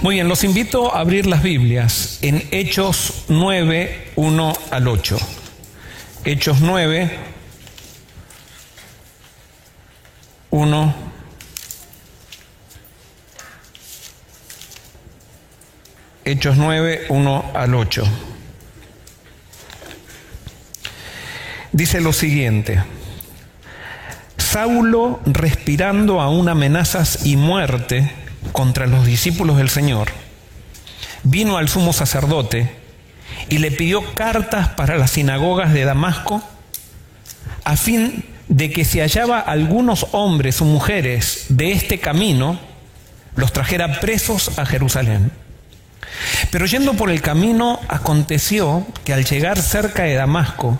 Muy bien, los invito a abrir las Biblias en Hechos 9, 1 al 8. Hechos 9, 1 Hechos 9, 1 al 8. Dice lo siguiente. Saulo, respirando aún amenazas y muerte contra los discípulos del Señor, vino al sumo sacerdote y le pidió cartas para las sinagogas de Damasco a fin de que si hallaba algunos hombres o mujeres de este camino, los trajera presos a Jerusalén. Pero yendo por el camino, aconteció que al llegar cerca de Damasco,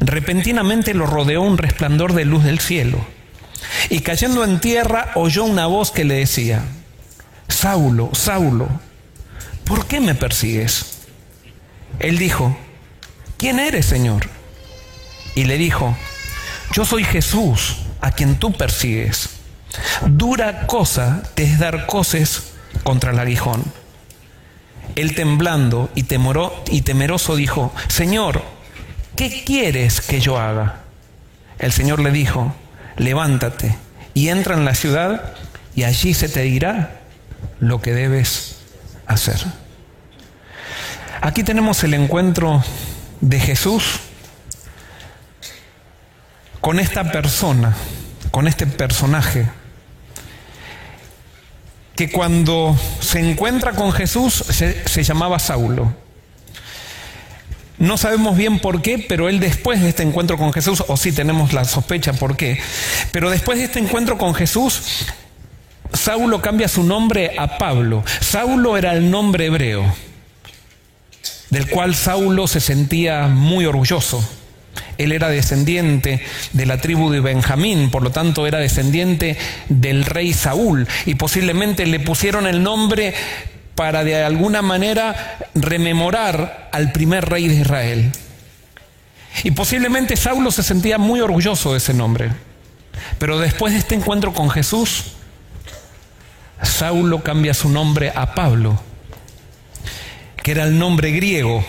repentinamente lo rodeó un resplandor de luz del cielo. Y cayendo en tierra, oyó una voz que le decía, Saulo, Saulo, ¿por qué me persigues? Él dijo, ¿quién eres, Señor? Y le dijo, yo soy Jesús, a quien tú persigues. Dura cosa te es dar coces contra el aguijón. Él temblando y, y temeroso dijo, Señor, ¿qué quieres que yo haga? El Señor le dijo, levántate y entra en la ciudad y allí se te dirá lo que debes hacer. Aquí tenemos el encuentro de Jesús con esta persona, con este personaje, que cuando se encuentra con Jesús se, llamaba Saulo. No sabemos bien por qué, pero él después de este encuentro con Jesús, o sí tenemos la sospecha por qué, pero después de este encuentro con Jesús, Saulo cambia su nombre a Pablo. Saulo era el nombre hebreo, del cual Saulo se sentía muy orgulloso. Él era descendiente de la tribu de Benjamín, por lo tanto era descendiente del rey Saúl y posiblemente le pusieron el nombre para de alguna manera rememorar al primer rey de Israel. Y posiblemente Saulo se sentía muy orgulloso de ese nombre. Pero después de este encuentro con Jesús, Saulo cambia su nombre a Pablo, que era el nombre griego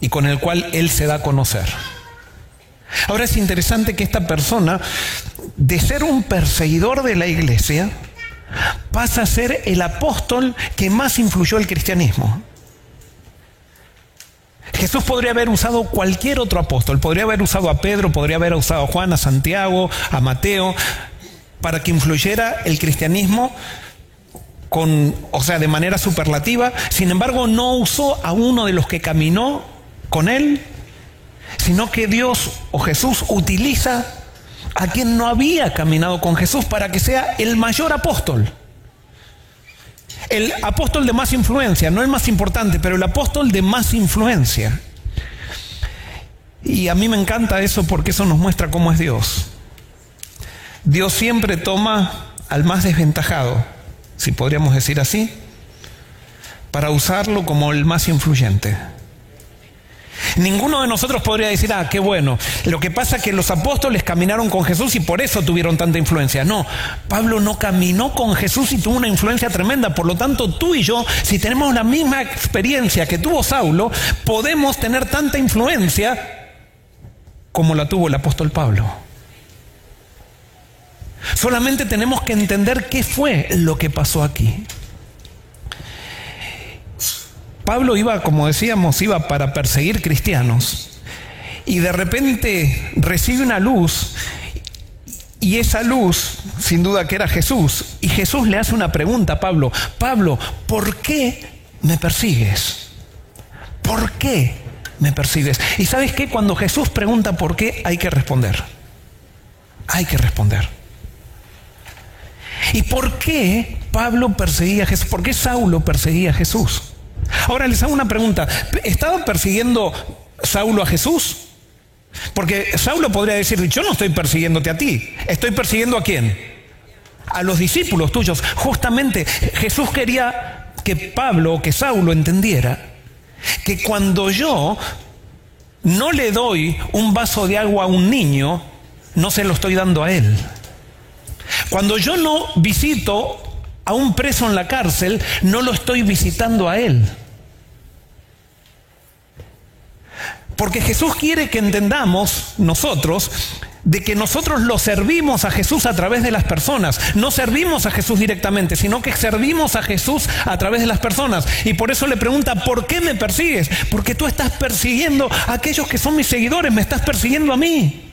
y con el cual él se da a conocer. Ahora es interesante que esta persona, de ser un perseguidor de la iglesia, pasa a ser el apóstol que más influyó el cristianismo. Jesús podría haber usado cualquier otro apóstol, podría haber usado a Pedro, podría haber usado a Juan, a Santiago, a Mateo, para que influyera el cristianismo con, o sea, de manera superlativa. Sin embargo, no usó a uno de los que caminó con él, sino que Dios o Jesús utiliza a quien no había caminado con Jesús para que sea el mayor apóstol. El apóstol de más influencia, no el más importante, pero el apóstol de más influencia. Y a mí me encanta eso porque eso nos muestra cómo es Dios. Dios siempre toma al más desventajado, si podríamos decir así, para usarlo como el más influyente. Ninguno de nosotros podría decir, ah, qué bueno. Lo que pasa es que los apóstoles caminaron con Jesús y por eso tuvieron tanta influencia. No, Pablo no caminó con Jesús y tuvo una influencia tremenda. Por lo tanto, tú y yo, si tenemos la misma experiencia que tuvo Saulo, podemos tener tanta influencia como la tuvo el apóstol Pablo. Solamente tenemos que entender qué fue lo que pasó aquí. Pablo iba, como decíamos, iba para perseguir cristianos y de repente recibe una luz y esa luz, sin duda que era Jesús, y Jesús le hace una pregunta a Pablo, Pablo, ¿por qué me persigues? ¿Por qué me persigues? Y sabes qué, cuando Jesús pregunta por qué, hay que responder. Hay que responder. ¿Y por qué Pablo perseguía a Jesús? ¿Por qué Saulo perseguía a Jesús? Ahora les hago una pregunta. ¿Estaba persiguiendo Saulo a Jesús? Porque Saulo podría decir, yo no estoy persiguiéndote a ti, estoy persiguiendo a quién? A los discípulos tuyos. Justamente Jesús quería que Pablo o que Saulo entendiera que cuando yo no le doy un vaso de agua a un niño, no se lo estoy dando a él. Cuando yo no visito a un preso en la cárcel, no lo estoy visitando a él. Porque Jesús quiere que entendamos nosotros de que nosotros lo servimos a Jesús a través de las personas. No servimos a Jesús directamente, sino que servimos a Jesús a través de las personas. Y por eso le pregunta, ¿por qué me persigues? Porque tú estás persiguiendo a aquellos que son mis seguidores, me estás persiguiendo a mí.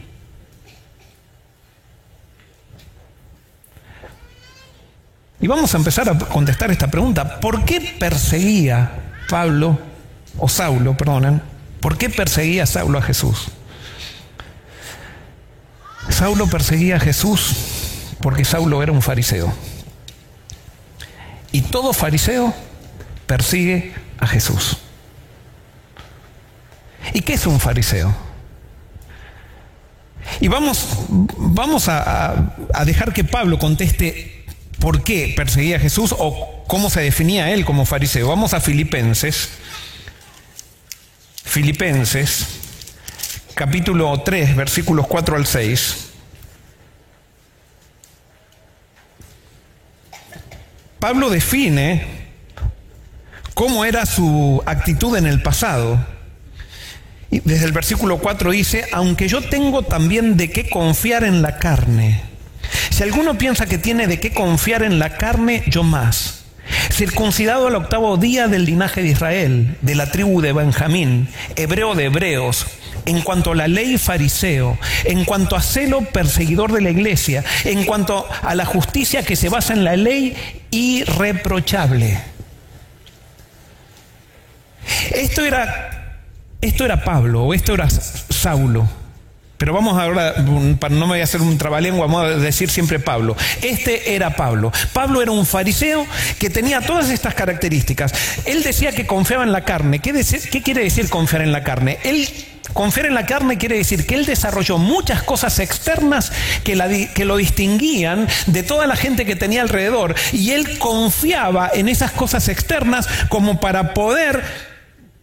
Y vamos a empezar a contestar esta pregunta. ¿Por qué perseguía Pablo, o Saulo, perdonen, por qué perseguía Saulo a Jesús? Saulo perseguía a Jesús porque Saulo era un fariseo. Y todo fariseo persigue a Jesús. ¿Y qué es un fariseo? Y vamos, vamos a, a dejar que Pablo conteste por qué perseguía a Jesús o cómo se definía él como fariseo. Vamos a Filipenses. Filipenses, capítulo 3, versículos 4 al 6. Pablo define cómo era su actitud en el pasado. Desde el versículo 4 dice, aunque yo tengo también de qué confiar en la carne. Si alguno piensa que tiene de qué confiar en la carne, yo más. Circuncidado al octavo día del linaje de Israel, de la tribu de Benjamín, hebreo de hebreos, en cuanto a la ley fariseo, en cuanto a celo perseguidor de la iglesia, en cuanto a la justicia que se basa en la ley irreprochable. Esto era, esto era Pablo o esto era Saulo. Pero vamos ahora, para no me voy a hacer un trabalengua, vamos a decir siempre Pablo. Este era Pablo. Pablo era un fariseo que tenía todas estas características. Él decía que confiaba en la carne. ¿Qué, quiere decir confiar en la carne? Él Confiar en la carne quiere decir que él desarrolló muchas cosas externas que, lo distinguían de toda la gente que tenía alrededor y él confiaba en esas cosas externas como para poder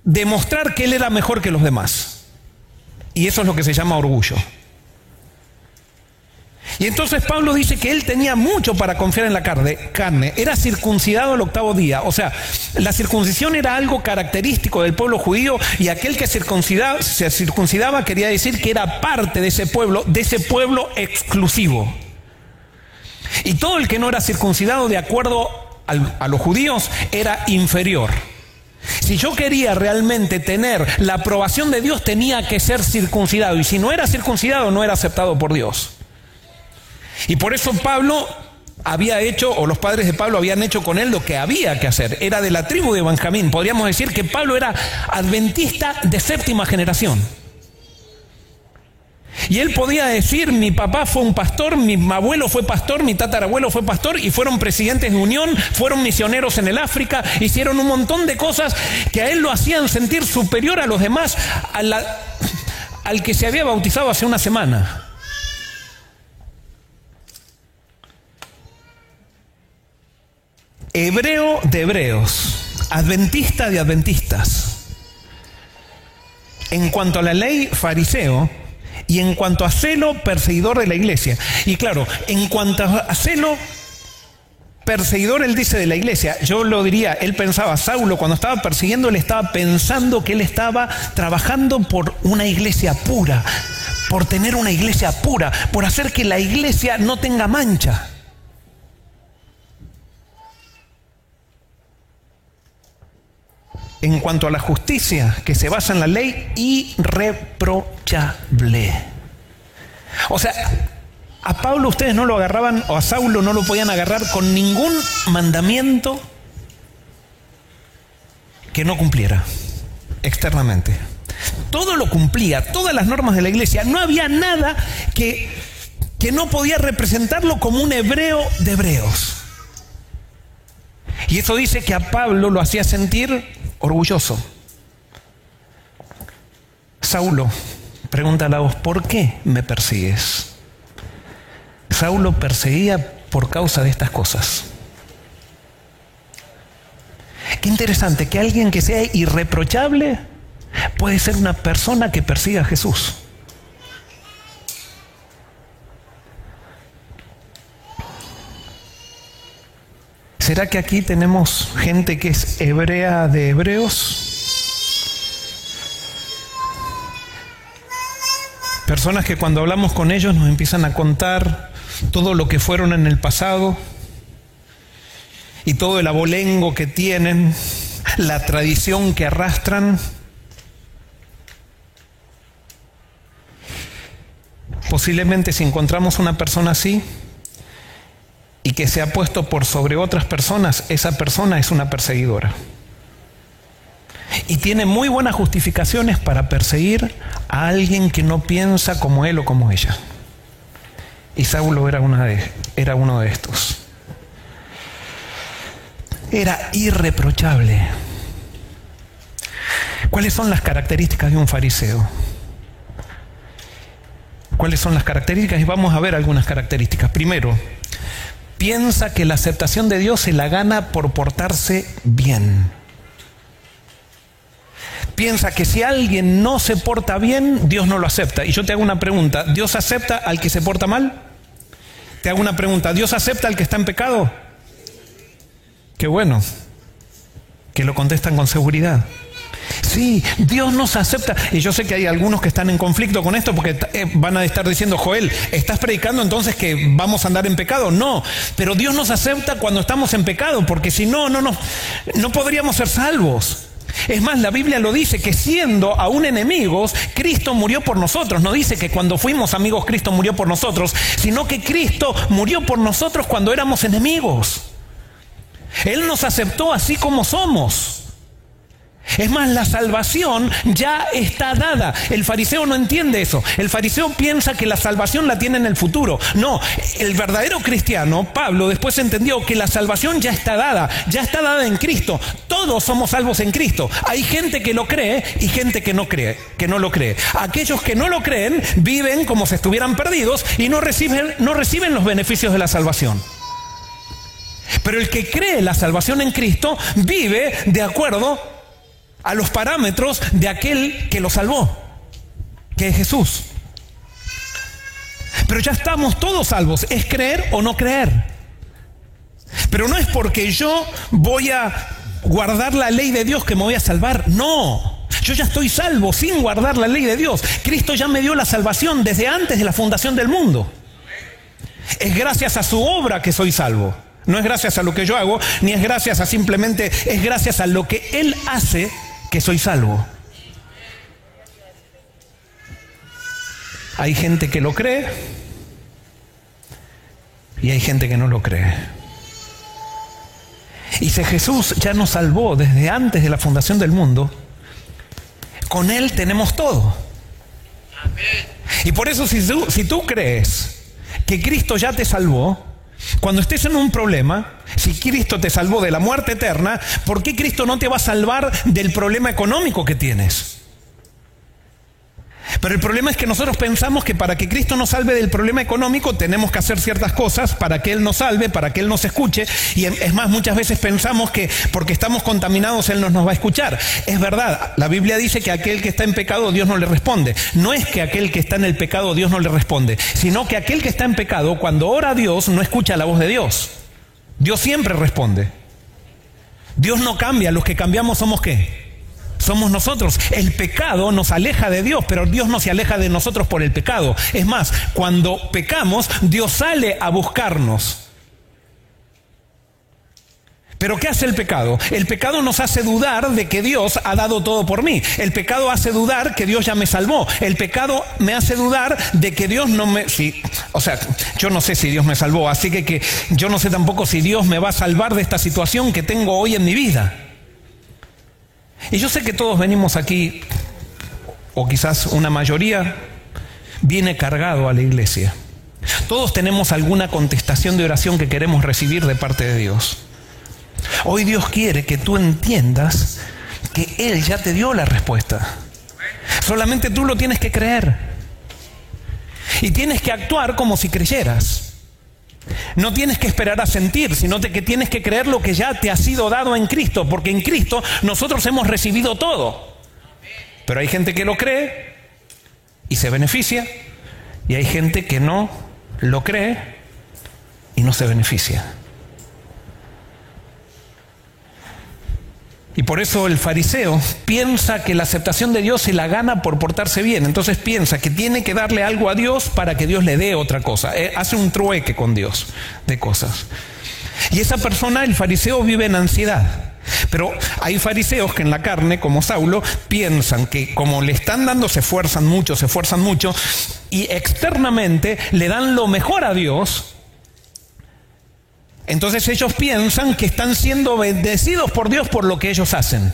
demostrar que él era mejor que los demás. Y eso es lo que se llama orgullo. Y entonces Pablo dice que él tenía mucho para confiar en la carne, Era circuncidado el octavo día. O sea, la circuncisión era algo característico del pueblo judío y aquel que circuncidaba, se circuncidaba quería decir que era parte de ese pueblo, de ese pueblo exclusivo. Y todo el que no era circuncidado de acuerdo a los judíos era inferior. Si yo quería realmente tener la aprobación de Dios, tenía que ser circuncidado. Y si no era circuncidado, no era aceptado por Dios. Y por eso Pablo había hecho, o los padres de Pablo habían hecho con él lo que había que hacer. Era de la tribu de Benjamín. Podríamos decir que Pablo era adventista de séptima generación. Y él podía decir, mi papá fue un pastor, mi abuelo fue pastor, mi tatarabuelo fue pastor y fueron presidentes de unión, fueron misioneros en el África, hicieron un montón de cosas que a él lo hacían sentir superior a los demás, al que se había bautizado hace una semana. hebreo de hebreos, adventista de adventistas. En cuanto a la ley, fariseo, y en cuanto a celo, perseguidor de la iglesia. Y claro, en cuanto a celo, perseguidor, él dice de la iglesia. Yo lo diría, él pensaba, Saulo, cuando estaba persiguiendo, él estaba pensando que él estaba trabajando por una iglesia pura, por tener una iglesia pura, por hacer que la iglesia no tenga mancha. En cuanto a la justicia que se basa en la ley irreprochable. O sea, a Pablo ustedes no lo agarraban, o a Saulo no lo podían agarrar con ningún mandamiento que no cumpliera externamente. Todo lo cumplía, todas las normas de la iglesia. No había nada que, que no podía representarlo como un hebreo de hebreos. Y eso dice que a Pablo lo hacía sentir orgulloso. Saulo, pregunta a voz, ¿por qué me persigues? Saulo perseguía por causa de estas cosas. Qué interesante que alguien que sea irreprochable puede ser una persona que persiga a Jesús. ¿Será que aquí tenemos gente que es hebrea de hebreos? Personas que cuando hablamos con ellos nos empiezan a contar todo lo que fueron en el pasado y todo el abolengo que tienen, la tradición que arrastran. Posiblemente si encontramos una persona así y que se ha puesto por sobre otras personas, esa persona es una perseguidora. Y tiene muy buenas justificaciones para perseguir a alguien que no piensa como él o como ella. Y Saulo era, una de, era uno de estos. Era irreprochable. ¿Cuáles son las características de un fariseo? ¿Cuáles son las características? Y vamos a ver algunas características. Primero, piensa que la aceptación de Dios se la gana por portarse bien piensa que si alguien no se porta bien, Dios no lo acepta. Y yo te hago una pregunta, ¿Dios acepta al que se porta mal? Te hago una pregunta, ¿Dios acepta al que está en pecado? Qué bueno, que lo contestan con seguridad. Sí, Dios nos acepta. Y yo sé que hay algunos que están en conflicto con esto porque eh, van a estar diciendo, Joel, ¿estás predicando entonces que vamos a andar en pecado? No, pero Dios nos acepta cuando estamos en pecado, porque si no, no, no, no podríamos ser salvos. Es más, la Biblia lo dice que siendo aún enemigos, Cristo murió por nosotros. No dice que cuando fuimos amigos Cristo murió por nosotros, sino que Cristo murió por nosotros cuando éramos enemigos. Él nos aceptó así como somos. Es más, la salvación ya está dada. El fariseo no entiende eso. El fariseo piensa que la salvación la tiene en el futuro. No, el verdadero cristiano, Pablo, después entendió que la salvación ya está dada, ya está dada en Cristo. Todos somos salvos en Cristo. Hay gente que lo cree y gente que no cree, que no lo cree. Aquellos que no lo creen viven como si estuvieran perdidos y no reciben, no reciben los beneficios de la salvación. Pero el que cree la salvación en Cristo vive de acuerdo a los parámetros de aquel que lo salvó, que es Jesús. Pero ya estamos todos salvos, es creer o no creer. Pero no es porque yo voy a guardar la ley de Dios que me voy a salvar, no. Yo ya estoy salvo sin guardar la ley de Dios. Cristo ya me dio la salvación desde antes de la fundación del mundo. Es gracias a su obra que soy salvo. No es gracias a lo que yo hago, ni es gracias a simplemente, es gracias a lo que Él hace que soy salvo. Hay gente que lo cree y hay gente que no lo cree. Y si Jesús ya nos salvó desde antes de la fundación del mundo, con Él tenemos todo. Y por eso si tú, si tú crees que Cristo ya te salvó, cuando estés en un problema, si Cristo te salvó de la muerte eterna, ¿por qué Cristo no te va a salvar del problema económico que tienes? Pero el problema es que nosotros pensamos que para que Cristo nos salve del problema económico tenemos que hacer ciertas cosas para que Él nos salve, para que Él nos escuche. Y es más, muchas veces pensamos que porque estamos contaminados Él no nos va a escuchar. Es verdad, la Biblia dice que aquel que está en pecado Dios no le responde. No es que aquel que está en el pecado Dios no le responde, sino que aquel que está en pecado cuando ora a Dios no escucha la voz de Dios. Dios siempre responde. Dios no cambia, los que cambiamos somos qué? Somos nosotros. El pecado nos aleja de Dios, pero Dios no se aleja de nosotros por el pecado. Es más, cuando pecamos, Dios sale a buscarnos. Pero ¿qué hace el pecado? El pecado nos hace dudar de que Dios ha dado todo por mí. El pecado hace dudar que Dios ya me salvó. El pecado me hace dudar de que Dios no me... Sí, o sea, yo no sé si Dios me salvó, así que, que yo no sé tampoco si Dios me va a salvar de esta situación que tengo hoy en mi vida. Y yo sé que todos venimos aquí, o quizás una mayoría, viene cargado a la iglesia. Todos tenemos alguna contestación de oración que queremos recibir de parte de Dios. Hoy Dios quiere que tú entiendas que Él ya te dio la respuesta. Solamente tú lo tienes que creer. Y tienes que actuar como si creyeras. No tienes que esperar a sentir, sino que tienes que creer lo que ya te ha sido dado en Cristo, porque en Cristo nosotros hemos recibido todo. Pero hay gente que lo cree y se beneficia, y hay gente que no lo cree y no se beneficia. Y por eso el fariseo piensa que la aceptación de Dios se la gana por portarse bien. Entonces piensa que tiene que darle algo a Dios para que Dios le dé otra cosa. Eh, hace un trueque con Dios de cosas. Y esa persona, el fariseo, vive en ansiedad. Pero hay fariseos que en la carne, como Saulo, piensan que como le están dando, se esfuerzan mucho, se esfuerzan mucho, y externamente le dan lo mejor a Dios, entonces ellos piensan que están siendo bendecidos por Dios por lo que ellos hacen.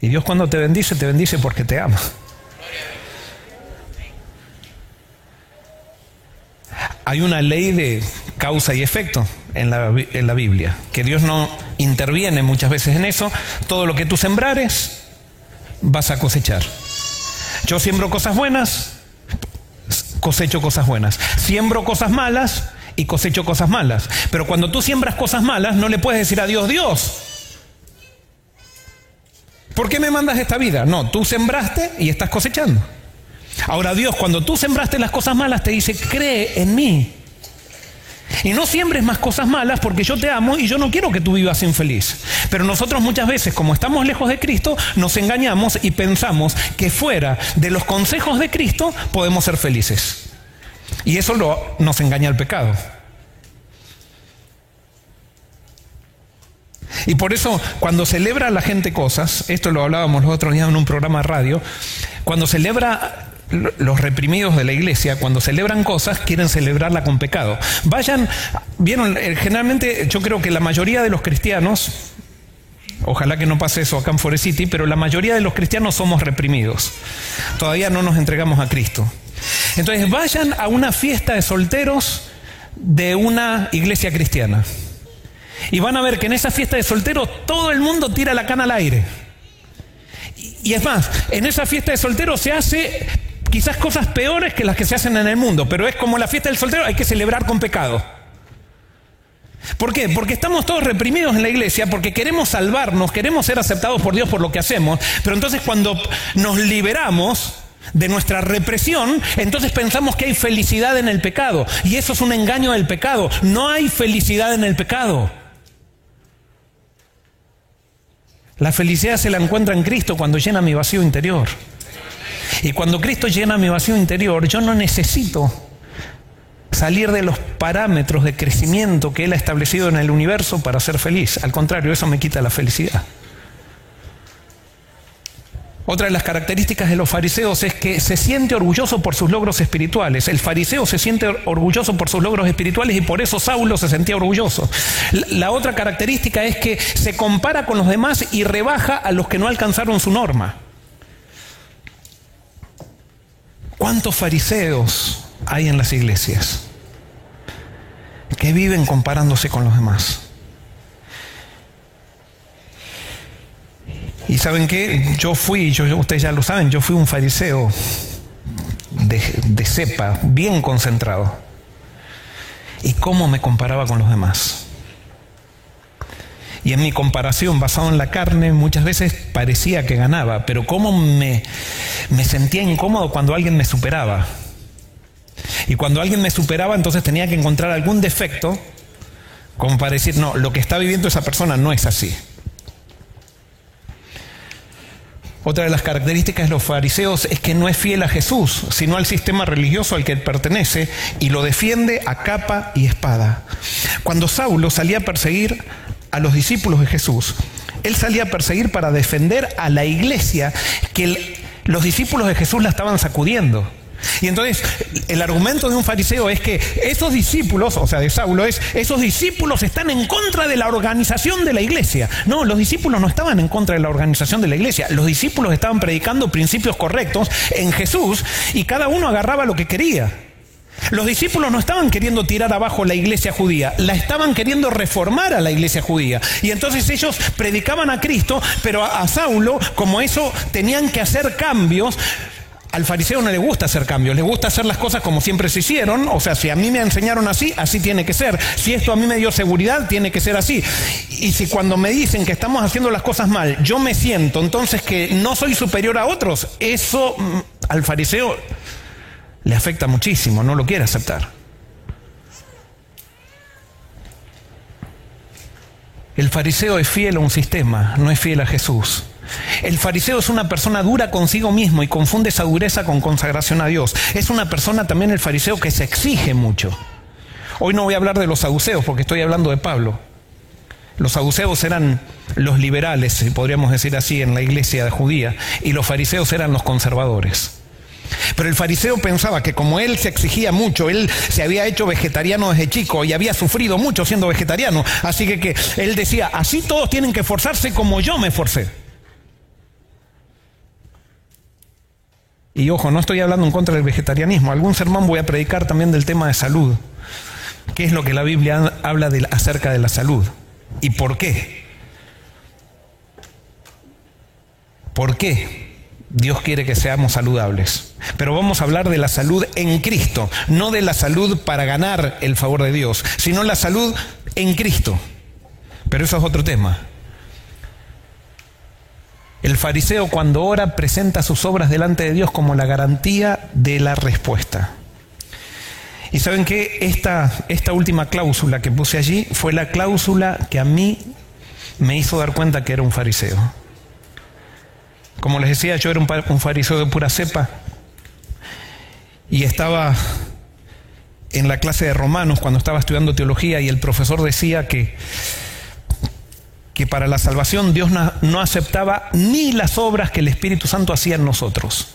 Y Dios cuando te bendice, te bendice porque te ama. Hay una ley de causa y efecto en la, en la, Biblia, que Dios no interviene muchas veces en eso. Todo lo que tú sembrares, vas a cosechar. Yo siembro cosas buenas, cosecho cosas buenas. Siembro cosas malas y cosecho cosas malas. Pero cuando tú siembras cosas malas, no le puedes decir a Dios, Dios, ¿por qué me mandas esta vida? No, tú sembraste y estás cosechando. Ahora Dios, cuando tú sembraste las cosas malas, te dice, cree en mí. Y no siembres más cosas malas porque yo te amo y yo no quiero que tú vivas infeliz. Pero nosotros muchas veces, como estamos lejos de Cristo, nos engañamos y pensamos que fuera de los consejos de Cristo podemos ser felices. Y eso nos engaña el pecado. Y por eso cuando celebra la gente cosas, esto lo hablábamos los otros días en un programa de radio, cuando celebra los reprimidos de la iglesia, cuando celebran cosas, quieren celebrarla con pecado. Vayan, vieron, eh, generalmente yo creo que la mayoría de los cristianos, ojalá que no pase eso acá en Forest City, pero la mayoría de los cristianos somos reprimidos. Todavía no nos entregamos a Cristo. Entonces vayan a una fiesta de solteros de una iglesia cristiana. Y van a ver que en esa fiesta de solteros todo el mundo tira la cana al aire. Y es más, en esa fiesta de solteros se hace quizás cosas peores que las que se hacen en el mundo, pero es como la fiesta del soltero, hay que celebrar con pecado. ¿Por qué? Porque estamos todos reprimidos en la iglesia, porque queremos salvarnos, queremos ser aceptados por Dios por lo que hacemos, pero entonces cuando nos liberamos de nuestra represión, entonces pensamos que hay felicidad en el pecado, y eso es un engaño del pecado, no hay felicidad en el pecado. La felicidad se la encuentra en Cristo cuando llena mi vacío interior. Y cuando Cristo llena mi vacío interior, yo no necesito salir de los parámetros de crecimiento que Él ha establecido en el universo para ser feliz. Al contrario, eso me quita la felicidad. Otra de las características de los fariseos es que se siente orgulloso por sus logros espirituales. El fariseo se siente orgulloso por sus logros espirituales y por eso Saulo se sentía orgulloso. La otra característica es que se compara con los demás y rebaja a los que no alcanzaron su norma. ¿Cuántos fariseos hay en las iglesias que viven comparándose con los demás? Y saben qué, yo fui, yo, ustedes ya lo saben, yo fui un fariseo de, cepa, bien concentrado. ¿Y cómo me comparaba con los demás? Y en mi comparación basado en la carne muchas veces parecía que ganaba, pero cómo me, me sentía incómodo cuando alguien me superaba. Y cuando alguien me superaba entonces tenía que encontrar algún defecto como para decir, no, lo que está viviendo esa persona no es así. Otra de las características de los fariseos es que no es fiel a Jesús, sino al sistema religioso al que pertenece y lo defiende a capa y espada. Cuando Saulo salía a perseguir a los discípulos de Jesús, él salía a perseguir para defender a la iglesia que los discípulos de Jesús la estaban sacudiendo. Y entonces el argumento de un fariseo es que esos discípulos, o sea, de Saulo, es, esos discípulos están en contra de la organización de la iglesia. No, los discípulos no estaban en contra de la organización de la iglesia. Los discípulos estaban predicando principios correctos en Jesús y cada uno agarraba lo que quería. Los discípulos no estaban queriendo tirar abajo la iglesia judía, la estaban queriendo reformar a la iglesia judía. Y entonces ellos predicaban a Cristo, pero a, Saulo, como eso tenían que hacer cambios, al fariseo no le gusta hacer cambios, le gusta hacer las cosas como siempre se hicieron. O sea, si a mí me enseñaron así, así tiene que ser. Si esto a mí me dio seguridad, tiene que ser así. Y si cuando me dicen que estamos haciendo las cosas mal, yo me siento entonces que no soy superior a otros, eso mm, al fariseo le afecta muchísimo, no lo quiere aceptar. El fariseo es fiel a un sistema, no es fiel a Jesús. El fariseo es una persona dura consigo mismo y confunde esa dureza con consagración a Dios. Es una persona también el fariseo que se exige mucho. Hoy no voy a hablar de los saduceos porque estoy hablando de Pablo. Los saduceos eran los liberales, podríamos decir así, en la iglesia judía, y los fariseos eran los conservadores. Pero el fariseo pensaba que como él se exigía mucho, él se había hecho vegetariano desde chico y había sufrido mucho siendo vegetariano, así que, que él decía, así todos tienen que esforzarse como yo me esforcé. Y ojo, no estoy hablando en contra del vegetarianismo. Algún sermón voy a predicar también del tema de salud. ¿Qué es lo que la Biblia habla acerca de la salud? ¿Y por qué? ¿Por qué Dios quiere que seamos saludables? Pero vamos a hablar de la salud en Cristo, no de la salud para ganar el favor de Dios, sino la salud en Cristo. Pero eso es otro tema. El fariseo cuando ora presenta sus obras delante de Dios como la garantía de la respuesta. Y saben que esta, esta última cláusula que puse allí fue la cláusula que a mí me hizo dar cuenta que era un fariseo. Como les decía, yo era un, un fariseo de pura cepa. Y estaba en la clase de Romanos cuando estaba estudiando teología y el profesor decía que que para la salvación Dios no, aceptaba ni las obras que el Espíritu Santo hacía en nosotros.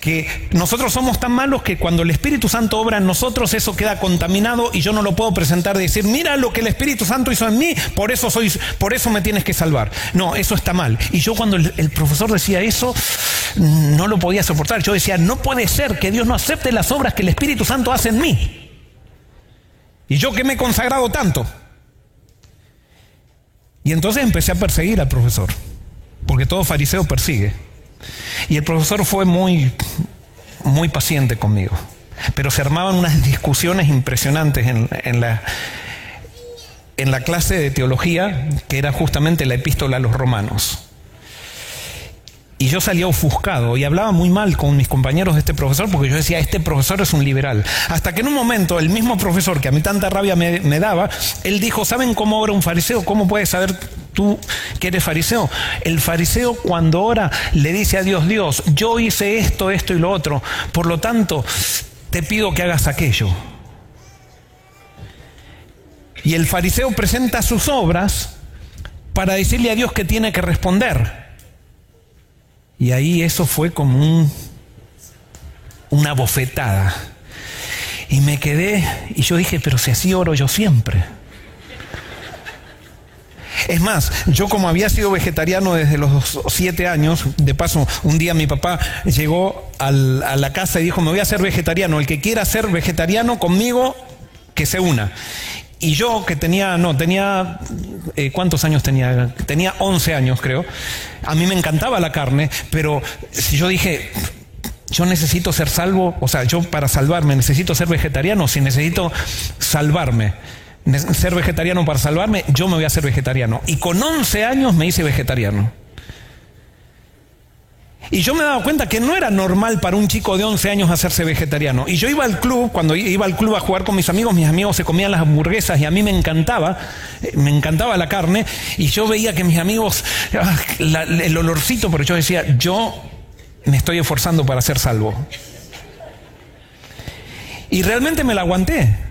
Que nosotros somos tan malos que cuando el Espíritu Santo obra en nosotros eso queda contaminado y yo no lo puedo presentar y decir, mira lo que el Espíritu Santo hizo en mí, por eso, soy, por eso me tienes que salvar. No, eso está mal. Y yo cuando el, el profesor decía eso, no lo podía soportar. Yo decía, no puede ser que Dios no acepte las obras que el Espíritu Santo hace en mí. Y yo que me he consagrado tanto. Y entonces empecé a perseguir al profesor, porque todo fariseo persigue. Y el profesor fue muy, muy paciente conmigo, pero se armaban unas discusiones impresionantes en, la, en la clase de teología, que era justamente la epístola a los romanos. Y yo salía ofuscado y hablaba muy mal con mis compañeros de este profesor porque yo decía, este profesor es un liberal. Hasta que en un momento el mismo profesor que a mí tanta rabia me, daba, él dijo, ¿saben cómo ora un fariseo? ¿Cómo puedes saber tú que eres fariseo? El fariseo cuando ora le dice a Dios, Dios, yo hice esto, esto y lo otro, por lo tanto, te pido que hagas aquello. Y el fariseo presenta sus obras para decirle a Dios que tiene que responder. Y ahí eso fue como un, una bofetada. Y me quedé, y yo dije, pero si así oro yo siempre. Es más, yo como había sido vegetariano desde los siete años, de paso, un día mi papá llegó a la casa y dijo, me voy a hacer vegetariano, el que quiera ser vegetariano conmigo, que se una. Y yo que tenía, no, tenía, eh, ¿cuántos años tenía? Tenía 11 años creo. A mí me encantaba la carne, pero si yo dije, yo necesito ser salvo, o sea, yo para salvarme necesito ser vegetariano, si necesito salvarme, ser vegetariano para salvarme, yo me voy a hacer vegetariano. Y con 11 años me hice vegetariano. Y yo me daba cuenta que no era normal para un chico de 11 años hacerse vegetariano. Y yo iba al club, cuando iba al club a jugar con mis amigos, mis amigos se comían las hamburguesas y a mí me encantaba, eh, me encantaba la carne. Y yo veía que mis amigos, ah, el olorcito, pero yo decía, yo me estoy esforzando para ser salvo. Y realmente me la aguanté.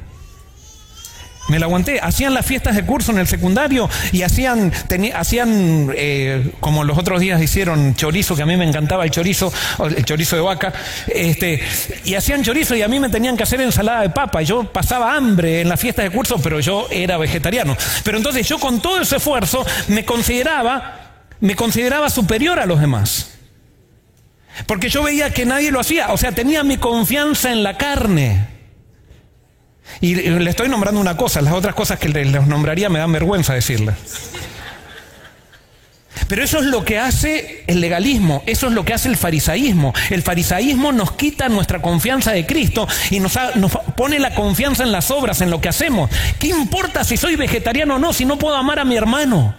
Me la aguanté. Hacían las fiestas de curso en el secundario y hacían, hacían eh, como los otros días hicieron chorizo, que a mí me encantaba el chorizo, el chorizo de vaca, este, y hacían chorizo y a mí me tenían que hacer ensalada de papa. Yo pasaba hambre en las fiestas de curso, pero yo era vegetariano. Pero entonces yo con todo ese esfuerzo me consideraba, me consideraba superior a los demás. Porque yo veía que nadie lo hacía, o sea, tenía mi confianza en la carne. Y le estoy nombrando una cosa, las otras cosas que les nombraría me dan vergüenza decirle. Pero eso es lo que hace el legalismo, eso es lo que hace el farisaísmo. El farisaísmo nos quita nuestra confianza de Cristo y nos, pone la confianza en las obras, en lo que hacemos. ¿Qué importa si soy vegetariano o no, si no puedo amar a mi hermano?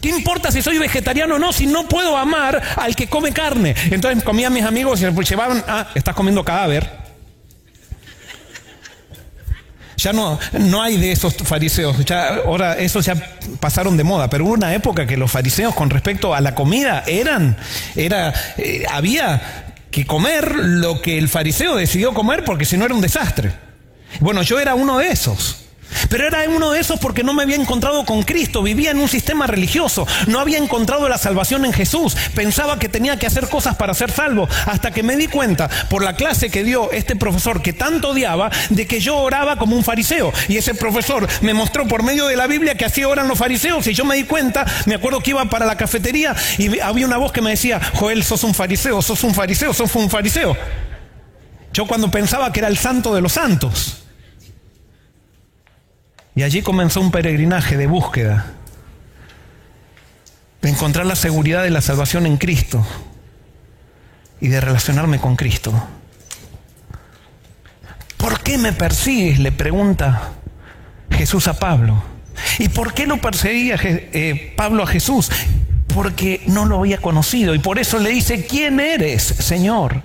¿Qué importa si soy vegetariano o no, si no puedo amar al que come carne? Entonces comían mis amigos y me llevaban, ah, estás comiendo cadáver. Ya no, no hay de esos fariseos, ya, ahora esos ya pasaron de moda, pero hubo una época que los fariseos con respecto a la comida eran, era, eh, había que comer lo que el fariseo decidió comer porque si no era un desastre. Bueno, yo era uno de esos. Pero era uno de esos porque no me había encontrado con Cristo, vivía en un sistema religioso, no había encontrado la salvación en Jesús, pensaba que tenía que hacer cosas para ser salvo, hasta que me di cuenta por la clase que dio este profesor que tanto odiaba de que yo oraba como un fariseo. Y ese profesor me mostró por medio de la Biblia que así oran los fariseos y yo me di cuenta, me acuerdo que iba para la cafetería y había una voz que me decía, Joel, sos un fariseo, sos un fariseo, sos un fariseo. Yo cuando pensaba que era el santo de los santos. Y allí comenzó un peregrinaje de búsqueda, de encontrar la seguridad de la salvación en Cristo y de relacionarme con Cristo. ¿Por qué me persigues? le pregunta Jesús a Pablo. ¿Y por qué lo perseguía eh, Pablo a Jesús? Porque no lo había conocido y por eso le dice, ¿quién eres, Señor?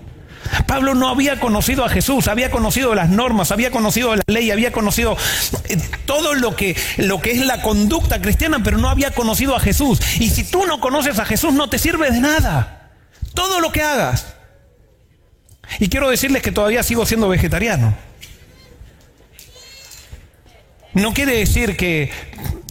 Pablo no había conocido a Jesús, había conocido las normas, había conocido la ley, había conocido eh, todo lo que, lo que es la conducta cristiana, pero no había conocido a Jesús. Y si tú no conoces a Jesús, no te sirve de nada. Todo lo que hagas. Y quiero decirles que todavía sigo siendo vegetariano. No quiere decir que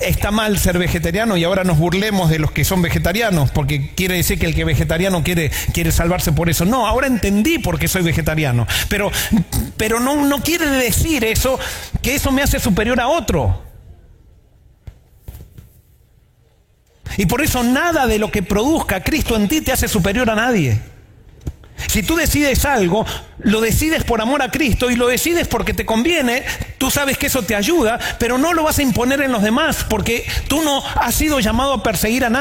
está mal ser vegetariano y ahora nos burlemos de los que son vegetarianos, porque quiere decir que el que es vegetariano quiere, quiere salvarse por eso. No, ahora entendí por qué soy vegetariano. Pero, pero no, no quiere decir eso que eso me hace superior a otro. Y por eso nada de lo que produzca Cristo en ti te hace superior a nadie. Si tú decides algo, lo decides por amor a Cristo y lo decides porque te conviene, tú sabes que eso te ayuda, pero no lo vas a imponer en los demás porque tú no has sido llamado a perseguir a nadie.